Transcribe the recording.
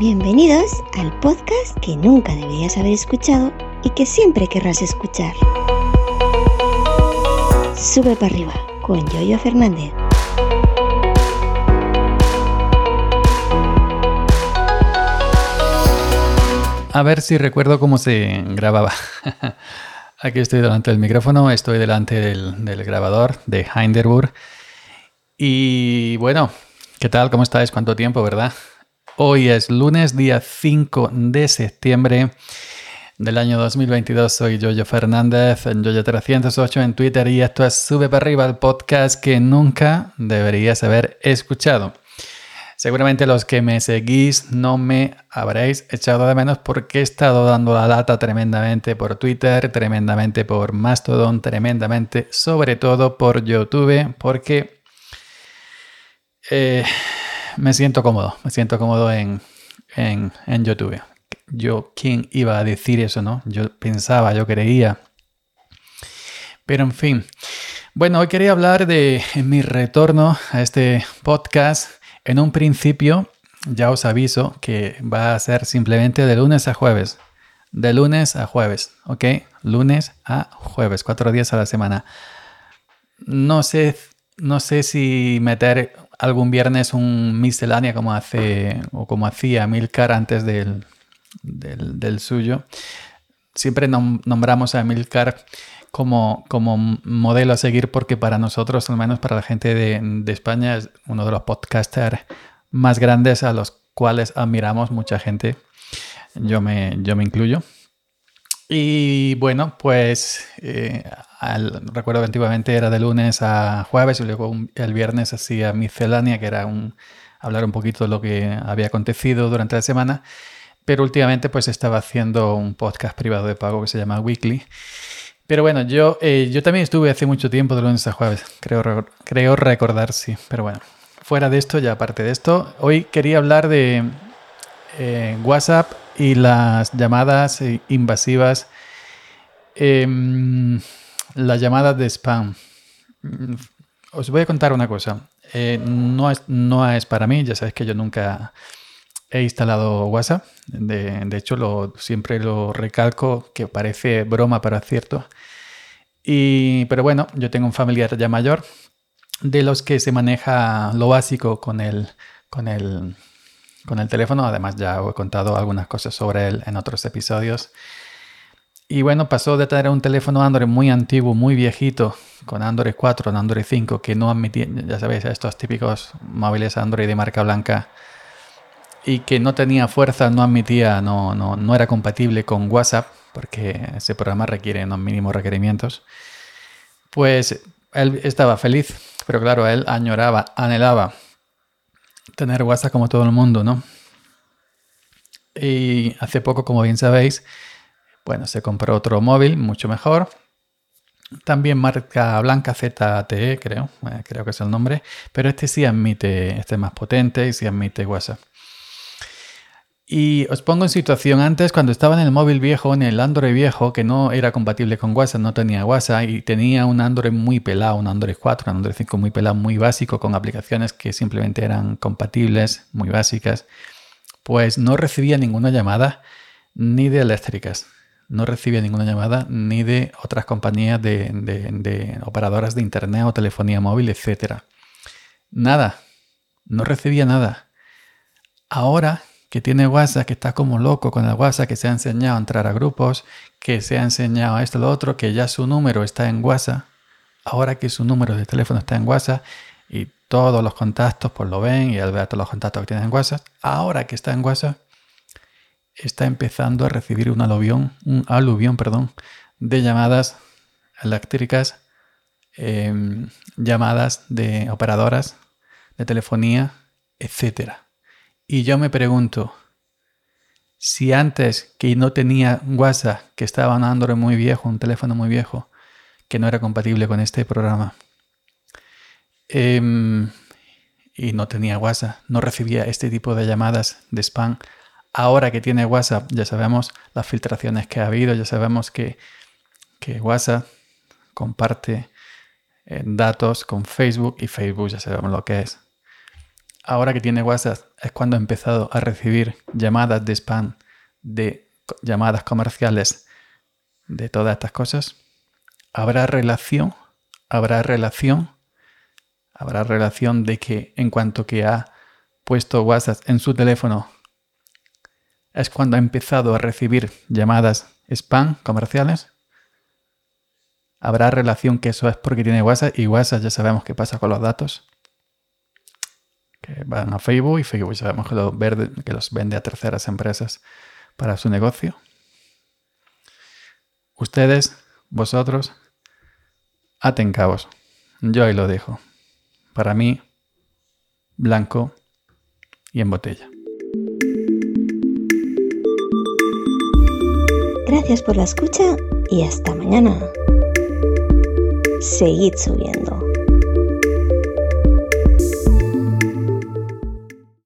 Bienvenidos al podcast que nunca deberías haber escuchado y que siempre querrás escuchar. Sube para arriba con Yoyo Fernández. A ver si recuerdo cómo se grababa. Aquí estoy delante del micrófono, estoy delante del, grabador de Hinderburg. Y bueno, ¿qué tal? ¿Cómo estáis? ¿Cuánto tiempo, verdad? Hoy es lunes, día 5 de septiembre del año 2022. Soy Jojo Fernández en Jojo308 en Twitter y esto es Sube para arriba, el podcast que nunca deberías haber escuchado. Seguramente los que me seguís no me habréis echado de menos porque he estado dando la lata tremendamente por Twitter, tremendamente por Mastodon, tremendamente sobre todo por YouTube, porque eh, me siento cómodo, me siento cómodo en, en, en YouTube. Yo, ¿quién iba a decir eso, no? Yo pensaba, yo creía. Pero en fin. Bueno, hoy quería hablar de mi retorno a este podcast en un principio, ya os aviso que va a ser simplemente de lunes a jueves. De lunes a jueves, ¿ok? Lunes a jueves, cuatro días a la semana. No sé, no sé si meter algún viernes un miscelánea como hace o como hacía Milcar antes del, del, suyo. Siempre nombramos a Milcar como, como modelo a seguir porque para nosotros, al menos para la gente de, de España, es uno de los podcasters más grandes a los cuales admiramos mucha gente. Yo me, yo me incluyo. Y bueno, pues eh, recuerdo que antiguamente era de lunes a jueves y luego el viernes hacía miscelánea, que era un, hablar un poquito de lo que había acontecido durante la semana. Pero últimamente pues estaba haciendo un podcast privado de pago que se llama Weekly. Pero bueno, yo, eh, yo también estuve hace mucho tiempo de lunes a jueves, creo, creo recordar, sí. Pero bueno, fuera de esto, ya aparte de esto, hoy quería hablar de eh, WhatsApp y las llamadas eh, invasivas, em, las llamadas de spam. Mm, os voy a contar una cosa. no, es, no es para mí, ya sabéis que yo nunca he instalado WhatsApp. De, hecho, lo, siempre lo recalco que parece broma, para cierto. Y, pero bueno, yo tengo un familiar ya mayor de los que se maneja lo básico con el, con el, con el teléfono. Además, ya he contado algunas cosas sobre él en otros episodios. Y bueno, pasó de tener un teléfono Android muy antiguo, muy viejito, con Android 4, Android 5, que no admitía, ya sabéis, estos típicos móviles Android de marca blanca y que no tenía fuerza, no admitía, no, no, no era compatible con WhatsApp, porque ese programa requiere unos mínimos requerimientos, pues él estaba feliz, pero claro, él añoraba, anhelaba tener WhatsApp como todo el mundo, ¿no? Y hace poco, como bien sabéis, bueno, se compró otro móvil mucho mejor. También marca blanca ZTE, creo, eh, creo que es el nombre, pero este sí admite, este es más potente y sí admite WhatsApp. Y os pongo en situación antes, cuando estaba en el móvil viejo, en el Android viejo, que no era compatible con WhatsApp, no tenía WhatsApp y tenía un Android muy pelado, un Android 4, un Android 5 muy pelado, muy básico, con aplicaciones que simplemente eran compatibles, muy básicas, pues no recibía ninguna llamada ni de eléctricas, no recibía ninguna llamada ni de otras compañías de, de operadoras de internet o telefonía móvil, etc. Nada, no recibía nada. Ahora que tiene WhatsApp, que está como loco con el WhatsApp, que se ha enseñado a entrar a grupos, que se ha enseñado a esto lo otro, que ya su número está en WhatsApp, ahora que su número de teléfono está en WhatsApp y todos los contactos pues lo ven y él ve a todos los contactos que tiene en WhatsApp, ahora que está en WhatsApp, está empezando a recibir un aluvión, un aluvión, perdón, de llamadas eléctricas, em, llamadas de operadoras de telefonía, etcétera. Y yo me pregunto, si antes que no tenía WhatsApp, que estaba en Android muy viejo, un teléfono muy viejo, que no era compatible con este programa, em, y no tenía WhatsApp, no recibía este tipo de llamadas de spam, ahora que tiene WhatsApp, ya sabemos las filtraciones que ha habido, ya sabemos que, que WhatsApp comparte eh, datos con Facebook y Facebook ya sabemos lo que es. Ahora que tiene WhatsApp, es cuando ha empezado a recibir llamadas de spam, de llamadas comerciales, de todas estas cosas. ¿Habrá relación? ¿Habrá relación? ¿Habrá relación de que en cuanto que ha puesto WhatsApp en su teléfono es cuando ha empezado a recibir llamadas spam comerciales? ¿Habrá relación que eso es porque tiene WhatsApp y WhatsApp ya sabemos qué pasa con los datos? Que van a Facebook y Facebook sabemos que los, que los vende a terceras empresas para su negocio. Ustedes, vosotros, aten cabos. Yo ahí lo dejo. Para mí, blanco y en botella. Gracias por la escucha y hasta mañana. Seguid subiendo.